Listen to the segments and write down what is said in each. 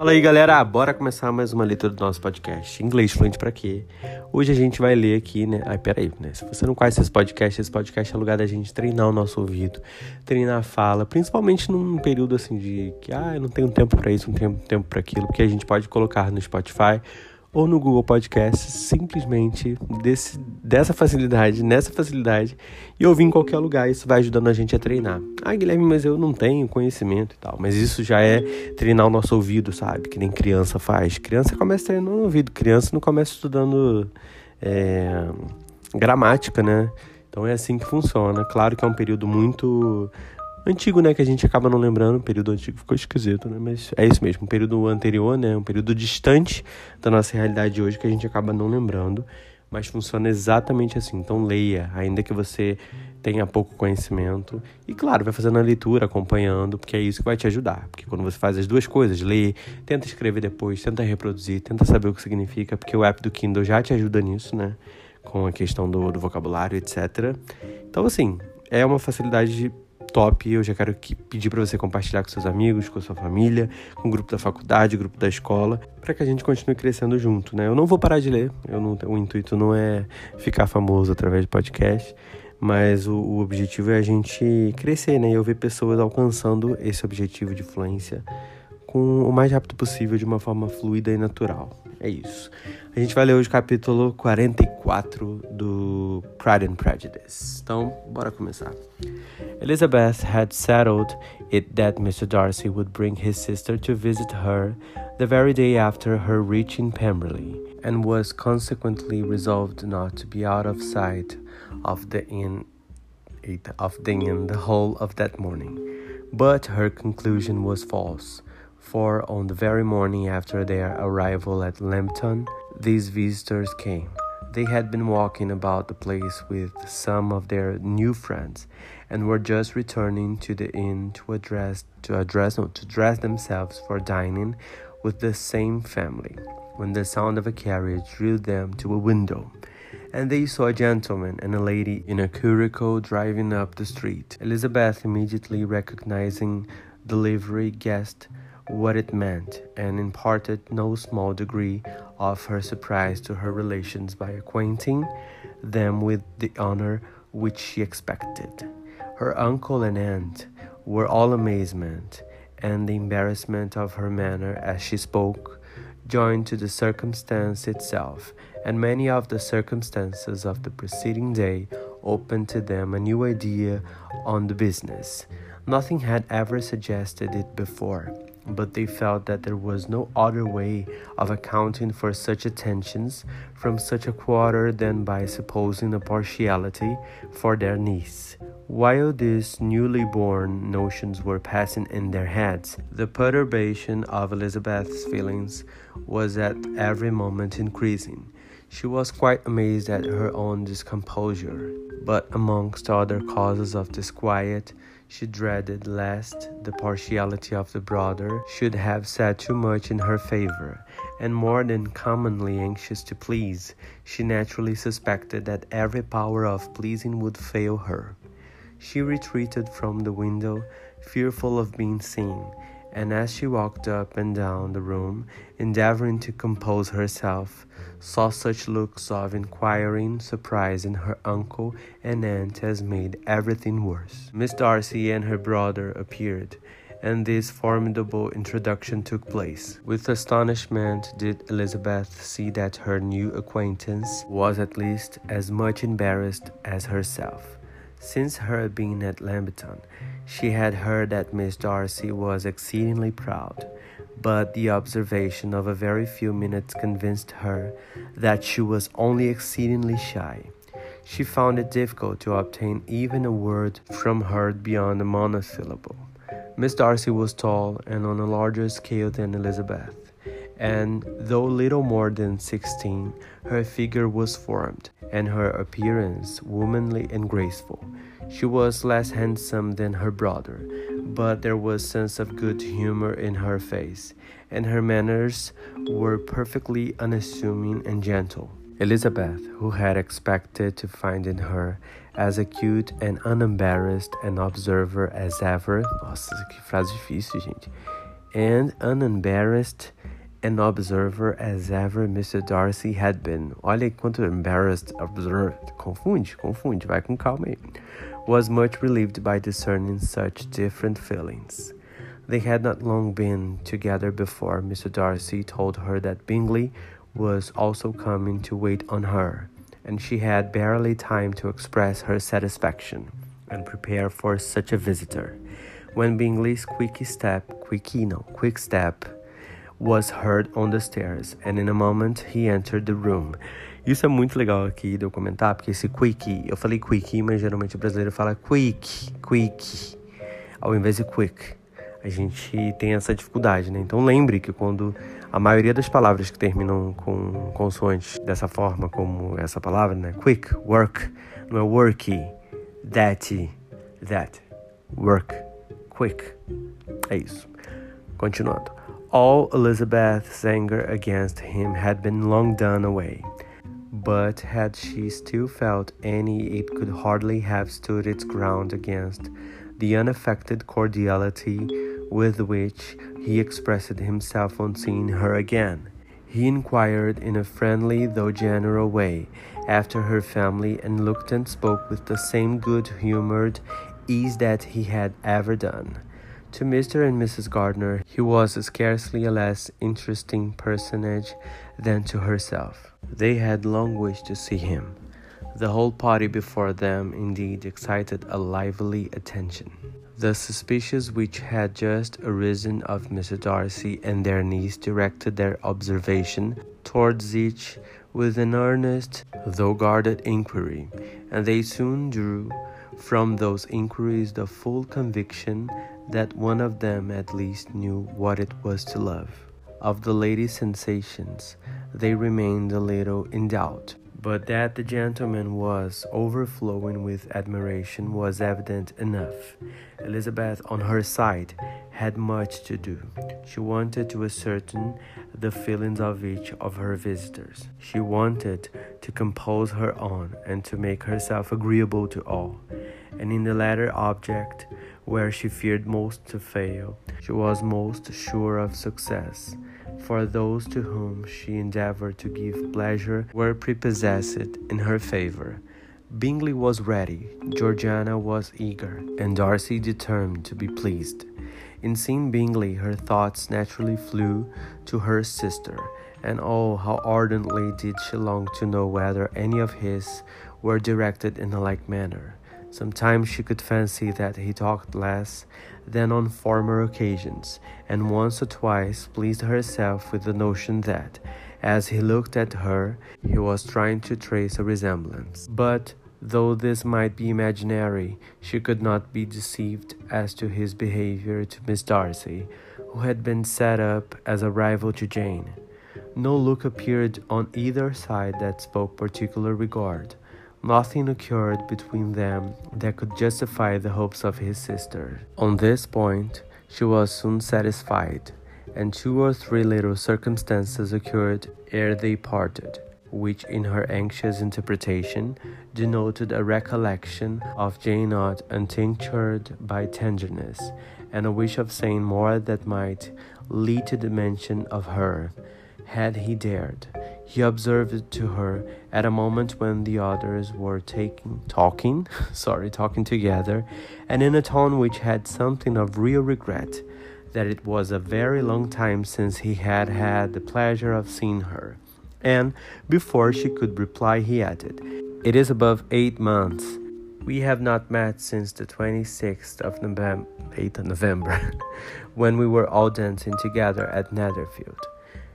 Fala aí, galera. Bora começar mais uma leitura do nosso podcast. Inglês fluente para quê? Hoje a gente vai ler aqui, né? Ai, peraí, né? Se você não conhece esse podcast, esse podcast é lugar da gente treinar o nosso ouvido, treinar a fala, principalmente num período assim de que, ah, eu não tenho tempo para isso, não tenho tempo para aquilo, porque a gente pode colocar no Spotify ou no Google Podcast, simplesmente desse, dessa facilidade, nessa facilidade, e ouvir em qualquer lugar. Isso vai ajudando a gente a treinar. Ah, Guilherme, mas eu não tenho conhecimento e tal. Mas isso já é treinar o nosso ouvido, sabe? Que nem criança faz. Criança começa treinando o ouvido, criança não começa estudando é, gramática, né? Então é assim que funciona. Claro que é um período muito antigo, né? Que a gente acaba não lembrando. O período antigo ficou esquisito, né? Mas é isso mesmo. Um período anterior, né? Um período distante da nossa realidade de hoje que a gente acaba não lembrando. Mas funciona exatamente assim. Então leia, ainda que você tenha pouco conhecimento. E claro, vai fazendo a leitura, acompanhando, porque é isso que vai te ajudar. Porque quando você faz as duas coisas, lê, tenta escrever depois, tenta reproduzir, tenta saber o que significa, porque o app do Kindle já te ajuda nisso, né? Com a questão do, do vocabulário, etc. Então, assim, é uma facilidade top. Eu já quero que, pedir para você compartilhar com seus amigos, com sua família, com o grupo da faculdade, grupo da escola, para que a gente continue crescendo junto, né? Eu não vou parar de ler. Eu não, o intuito não é ficar famoso através de podcast, mas o, o objetivo é a gente crescer, né? E eu ver pessoas alcançando esse objetivo de fluência com o mais rápido possível, de uma forma fluida e natural. É isso. A gente vai ler hoje o capítulo 44 do Pride and Prejudice. Então, bora começar. Elizabeth had settled it that Mr. Darcy would bring his sister to visit her the very day after her reaching Pemberley, and was consequently resolved not to be out of sight of the inn of the inn the whole of that morning. But her conclusion was false for on the very morning after their arrival at Lambton, these visitors came. They had been walking about the place with some of their new friends, and were just returning to the inn to address to address no, to dress themselves for dining with the same family, when the sound of a carriage drew them to a window. And they saw a gentleman and a lady in a curricle driving up the street. Elizabeth immediately recognizing the livery guessed what it meant and imparted no small degree of her surprise to her relations by acquainting them with the honor which she expected. Her uncle and aunt were all amazement, and the embarrassment of her manner as she spoke, joined to the circumstance itself, and many of the circumstances of the preceding day, opened to them a new idea on the business. Nothing had ever suggested it before but they felt that there was no other way of accounting for such attentions from such a quarter than by supposing a partiality for their niece. While these newly born notions were passing in their heads, the perturbation of Elizabeth's feelings was at every moment increasing. She was quite amazed at her own discomposure, but amongst other causes of disquiet, she dreaded lest the partiality of the brother should have said too much in her favor, and more than commonly anxious to please, she naturally suspected that every power of pleasing would fail her. She retreated from the window, fearful of being seen, and as she walked up and down the room, endeavoring to compose herself, saw such looks of inquiring surprise in her uncle and aunt as made everything worse. Miss Darcy and her brother appeared, and this formidable introduction took place. With astonishment did Elizabeth see that her new acquaintance was at least as much embarrassed as herself. Since her being at Lambton, she had heard that Miss Darcy was exceedingly proud, but the observation of a very few minutes convinced her that she was only exceedingly shy. She found it difficult to obtain even a word from her beyond a monosyllable. Miss Darcy was tall and on a larger scale than Elizabeth and though little more than sixteen, her figure was formed, and her appearance womanly and graceful. She was less handsome than her brother, but there was sense of good humor in her face, and her manners were perfectly unassuming and gentle. Elizabeth, who had expected to find in her as acute and unembarrassed an observer as ever, nossa, que frase difícil, gente and unembarrassed an observer as ever Mr. Darcy had been. Olha quanto embarrassed, observed. Confunde, confunde, vai com calma aí. Was much relieved by discerning such different feelings. They had not long been together before Mr. Darcy told her that Bingley was also coming to wait on her, and she had barely time to express her satisfaction and prepare for such a visitor. When Bingley's quick step, quick no, quick step was heard on the stairs, and in a moment he entered the room. Isso é muito legal aqui de eu comentar, porque esse quick, eu falei quick, mas geralmente o brasileiro fala quick, quick, ao invés de quick. A gente tem essa dificuldade, né? Então lembre que quando a maioria das palavras que terminam com consoantes dessa forma, como essa palavra, né? Quick, work, não é worky, that, that, work, quick. É isso. Continuando. All Elizabeth's anger against him had been long done away, but had she still felt any, it could hardly have stood its ground against the unaffected cordiality with which he expressed himself on seeing her again. He inquired in a friendly though general way after her family and looked and spoke with the same good humored ease that he had ever done. To Mr. and Mrs. Gardiner, he was scarcely a less interesting personage than to herself. They had long wished to see him. The whole party before them, indeed, excited a lively attention. The suspicions which had just arisen of Mr. Darcy and their niece directed their observation towards each with an earnest, though guarded inquiry, and they soon drew from those inquiries the full conviction that one of them at least knew what it was to love. Of the lady's sensations, they remained a little in doubt, but that the gentleman was overflowing with admiration was evident enough. Elizabeth, on her side, had much to do. She wanted to ascertain the feelings of each of her visitors. She wanted to compose her own and to make herself agreeable to all. And in the latter object, where she feared most to fail, she was most sure of success. For those to whom she endeavored to give pleasure were prepossessed in her favor. Bingley was ready, Georgiana was eager, and Darcy determined to be pleased. In seeing Bingley, her thoughts naturally flew to her sister, and oh, how ardently did she long to know whether any of his were directed in a like manner. Sometimes she could fancy that he talked less than on former occasions, and once or twice pleased herself with the notion that, as he looked at her, he was trying to trace a resemblance. But Though this might be imaginary, she could not be deceived as to his behavior to Miss Darcy, who had been set up as a rival to Jane. No look appeared on either side that spoke particular regard. Nothing occurred between them that could justify the hopes of his sister. On this point, she was soon satisfied, and two or three little circumstances occurred ere they parted which in her anxious interpretation denoted a recollection of Jane not untinctured by tenderness, and a wish of saying more that might lead to the mention of her, had he dared. He observed to her at a moment when the others were taking, talking, sorry, talking together, and in a tone which had something of real regret, that it was a very long time since he had had the pleasure of seeing her and before she could reply, he added, It is above eight months. We have not met since the 26th of November, 8th of November, when we were all dancing together at Netherfield.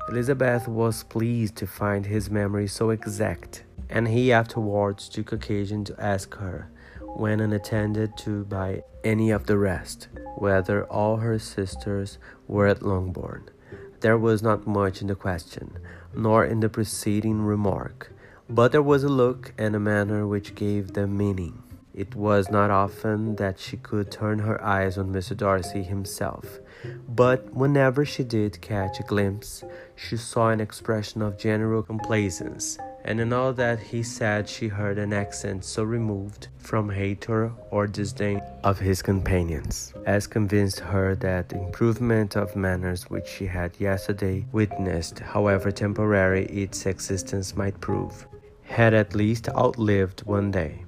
Elizabeth was pleased to find his memory so exact, and he afterwards took occasion to ask her, when unattended to by any of the rest, whether all her sisters were at Longbourn. There was not much in the question, nor in the preceding remark, but there was a look and a manner which gave them meaning. It was not often that she could turn her eyes on Mr. Darcy himself, but whenever she did catch a glimpse, she saw an expression of general complaisance, and in all that he said she heard an accent so removed from hatred or disdain of his companions, as convinced her that the improvement of manners which she had yesterday witnessed, however temporary its existence might prove, had at least outlived one day.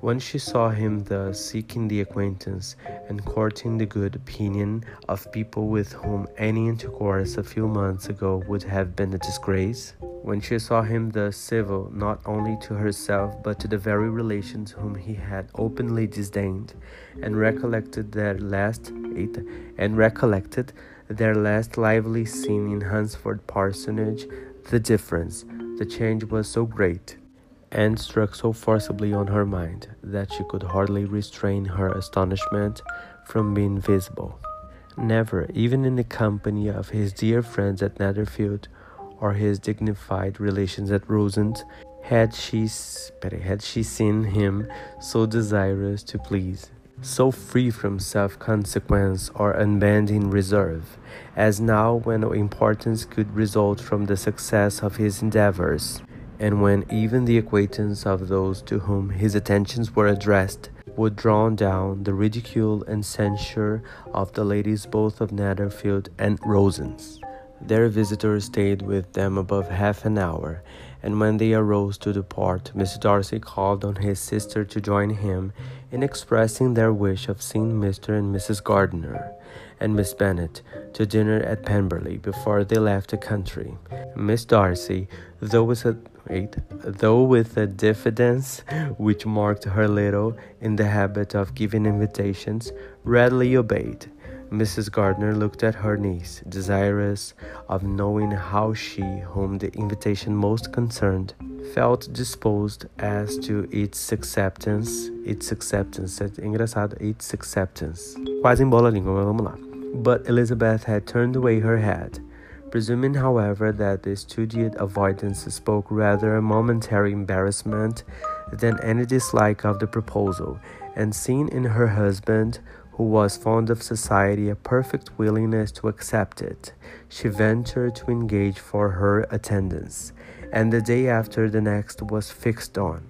When she saw him thus seeking the acquaintance and courting the good opinion of people with whom any intercourse a few months ago would have been a disgrace, when she saw him thus civil not only to herself but to the very relations whom he had openly disdained, and recollected their last and recollected their last lively scene in Hunsford parsonage, the difference, the change was so great and struck so forcibly on her mind that she could hardly restrain her astonishment from being visible. Never, even in the company of his dear friends at Netherfield or his dignified relations at Rosings, had she, had she seen him so desirous to please, so free from self consequence or unbending reserve, as now when importance could result from the success of his endeavors and when even the acquaintance of those to whom his attentions were addressed would draw down the ridicule and censure of the ladies both of Netherfield and Rosings. Their visitor stayed with them above half an hour, and when they arose to depart, Mr. Darcy called on his sister to join him in expressing their wish of seeing Mr. and Mrs. Gardiner and Miss Bennet to dinner at Pemberley before they left the country. Miss Darcy, though with a though with a diffidence which marked her little in the habit of giving invitations, readily obeyed. Mrs. Gardiner looked at her niece, desirous of knowing how she, whom the invitation most concerned, felt disposed as to its acceptance. Its acceptance. Engraçado. Its acceptance. Quase embola a língua, mas vamos lá. But Elizabeth had turned away her head. Presuming, however, that the studied avoidance spoke rather a momentary embarrassment than any dislike of the proposal, and seeing in her husband, who was fond of society, a perfect willingness to accept it, she ventured to engage for her attendance, and the day after the next was fixed on.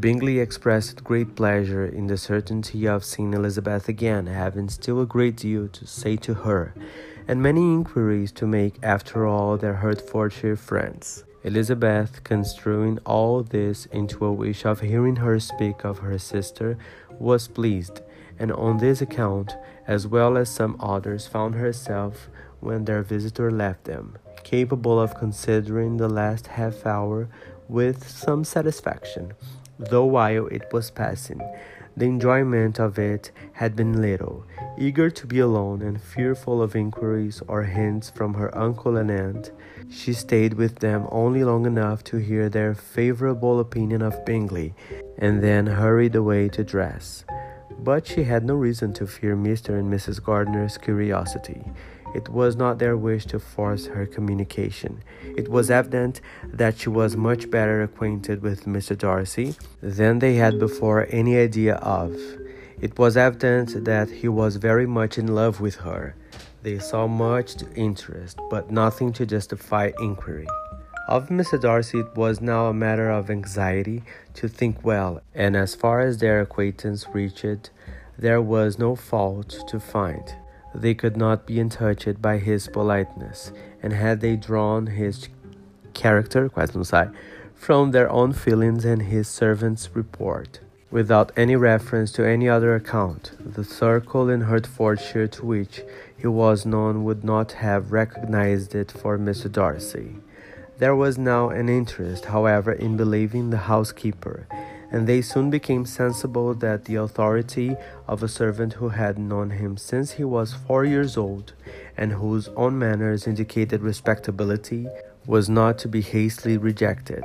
Bingley expressed great pleasure in the certainty of seeing Elizabeth again, having still a great deal to say to her, and many inquiries to make after all their Hertfordshire friends. Elizabeth, construing all this into a wish of hearing her speak of her sister, was pleased, and on this account, as well as some others, found herself, when their visitor left them, capable of considering the last half hour with some satisfaction though while it was passing, the enjoyment of it had been little. Eager to be alone and fearful of inquiries or hints from her uncle and aunt, she stayed with them only long enough to hear their favorable opinion of Bingley, and then hurried away to dress. But she had no reason to fear Mr. and Mrs. Gardiner's curiosity. It was not their wish to force her communication. It was evident that she was much better acquainted with Mr. Darcy than they had before any idea of. It was evident that he was very much in love with her. They saw much interest, but nothing to justify inquiry. Of Mr. Darcy, it was now a matter of anxiety to think well, and as far as their acquaintance reached, there was no fault to find. They could not be untouched by his politeness, and had they drawn his character, from their own feelings and his servant's report, without any reference to any other account, the circle in Hertfordshire to which he was known would not have recognized it for Mr. Darcy. There was now an interest, however, in believing the housekeeper, and they soon became sensible that the authority of a servant who had known him since he was four years old, and whose own manners indicated respectability, was not to be hastily rejected.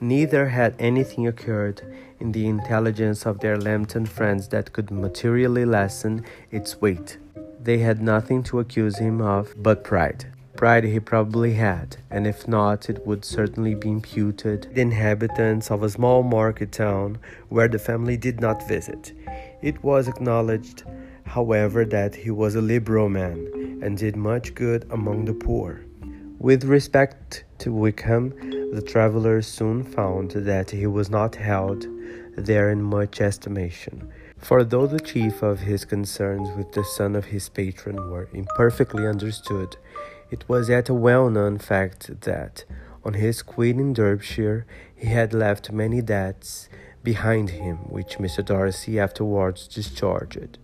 Neither had anything occurred in the intelligence of their Lambton friends that could materially lessen its weight. They had nothing to accuse him of but pride. Pride he probably had, and if not, it would certainly be imputed the inhabitants of a small market town where the family did not visit. It was acknowledged, however, that he was a liberal man and did much good among the poor. With respect to Wickham, the travellers soon found that he was not held there in much estimation. For though the chief of his concerns with the son of his patron were imperfectly understood, it was yet a well known fact that, on his quitting Derbyshire, he had left many debts behind him, which Mr. Darcy afterwards discharged.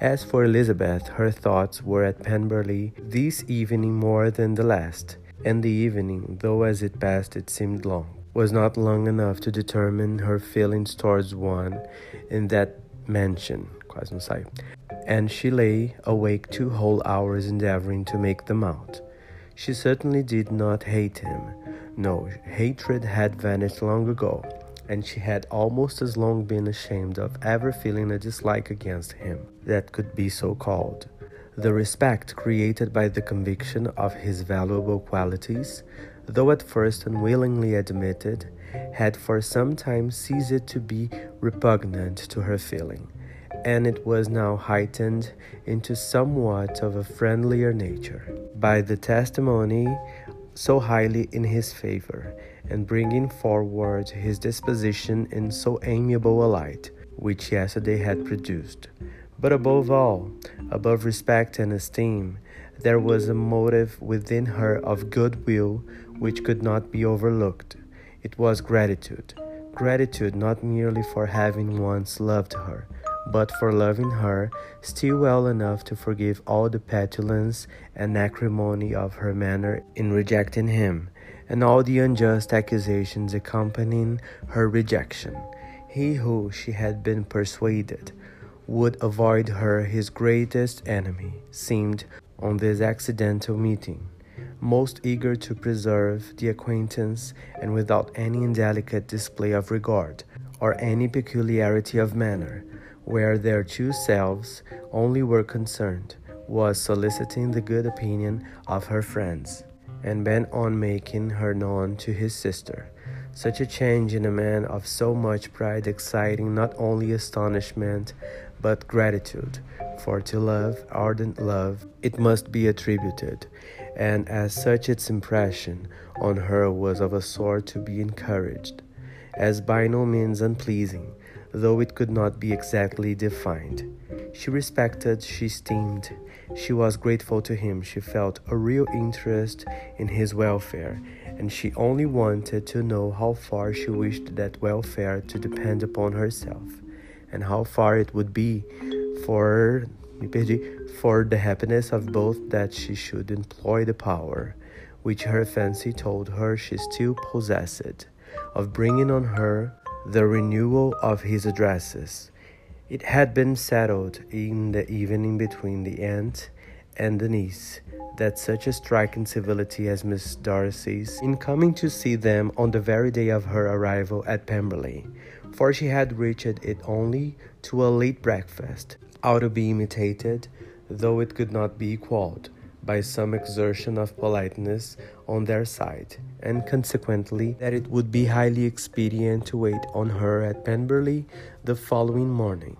As for Elizabeth, her thoughts were at Pemberley this evening more than the last, and the evening, though as it passed it seemed long, was not long enough to determine her feelings towards one in that mansion, quase não sai, and she lay awake two whole hours endeavoring to make them out. She certainly did not hate him. No, hatred had vanished long ago, and she had almost as long been ashamed of ever feeling a dislike against him that could be so called. The respect created by the conviction of his valuable qualities, though at first unwillingly admitted, had for some time ceased to be repugnant to her feeling and it was now heightened into somewhat of a friendlier nature by the testimony so highly in his favor, and bringing forward his disposition in so amiable a light, which yesterday had produced. But above all, above respect and esteem, there was a motive within her of goodwill which could not be overlooked. It was gratitude. Gratitude not merely for having once loved her, but for loving her still well enough to forgive all the petulance and acrimony of her manner in rejecting him, and all the unjust accusations accompanying her rejection. He who, she had been persuaded, would avoid her his greatest enemy, seemed, on this accidental meeting, most eager to preserve the acquaintance and without any indelicate display of regard or any peculiarity of manner where their two selves only were concerned, was soliciting the good opinion of her friends, and bent on making her known to his sister. Such a change in a man of so much pride exciting not only astonishment but gratitude, for to love, ardent love, it must be attributed, and as such its impression on her was of a sort to be encouraged, as by no means unpleasing though it could not be exactly defined. She respected, she esteemed, she was grateful to him, she felt a real interest in his welfare, and she only wanted to know how far she wished that welfare to depend upon herself, and how far it would be for for the happiness of both that she should employ the power, which her fancy told her she still possessed, of bringing on her the renewal of his addresses. It had been settled in the evening between the aunt and the niece that such a striking civility as Miss Darcy's in coming to see them on the very day of her arrival at Pemberley, for she had reached it only to a late breakfast, ought to be imitated, though it could not be equalled by some exertion of politeness on their side, and consequently that it would be highly expedient to wait on her at Pemberley the following morning.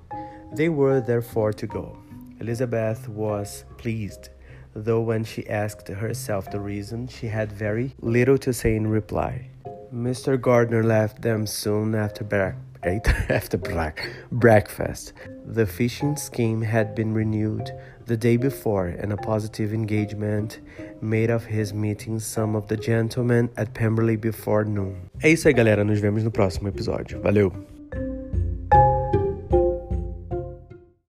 They were therefore to go. Elizabeth was pleased, though when she asked herself the reason, she had very little to say in reply. Mr. Gardiner left them soon after breakfast ate after breakfast. The fishing scheme had been renewed the day before, and a positive engagement made of his meeting some of the gentlemen at Pemberley before noon. É isso aí, galera. Nos vemos no próximo episódio. Valeu!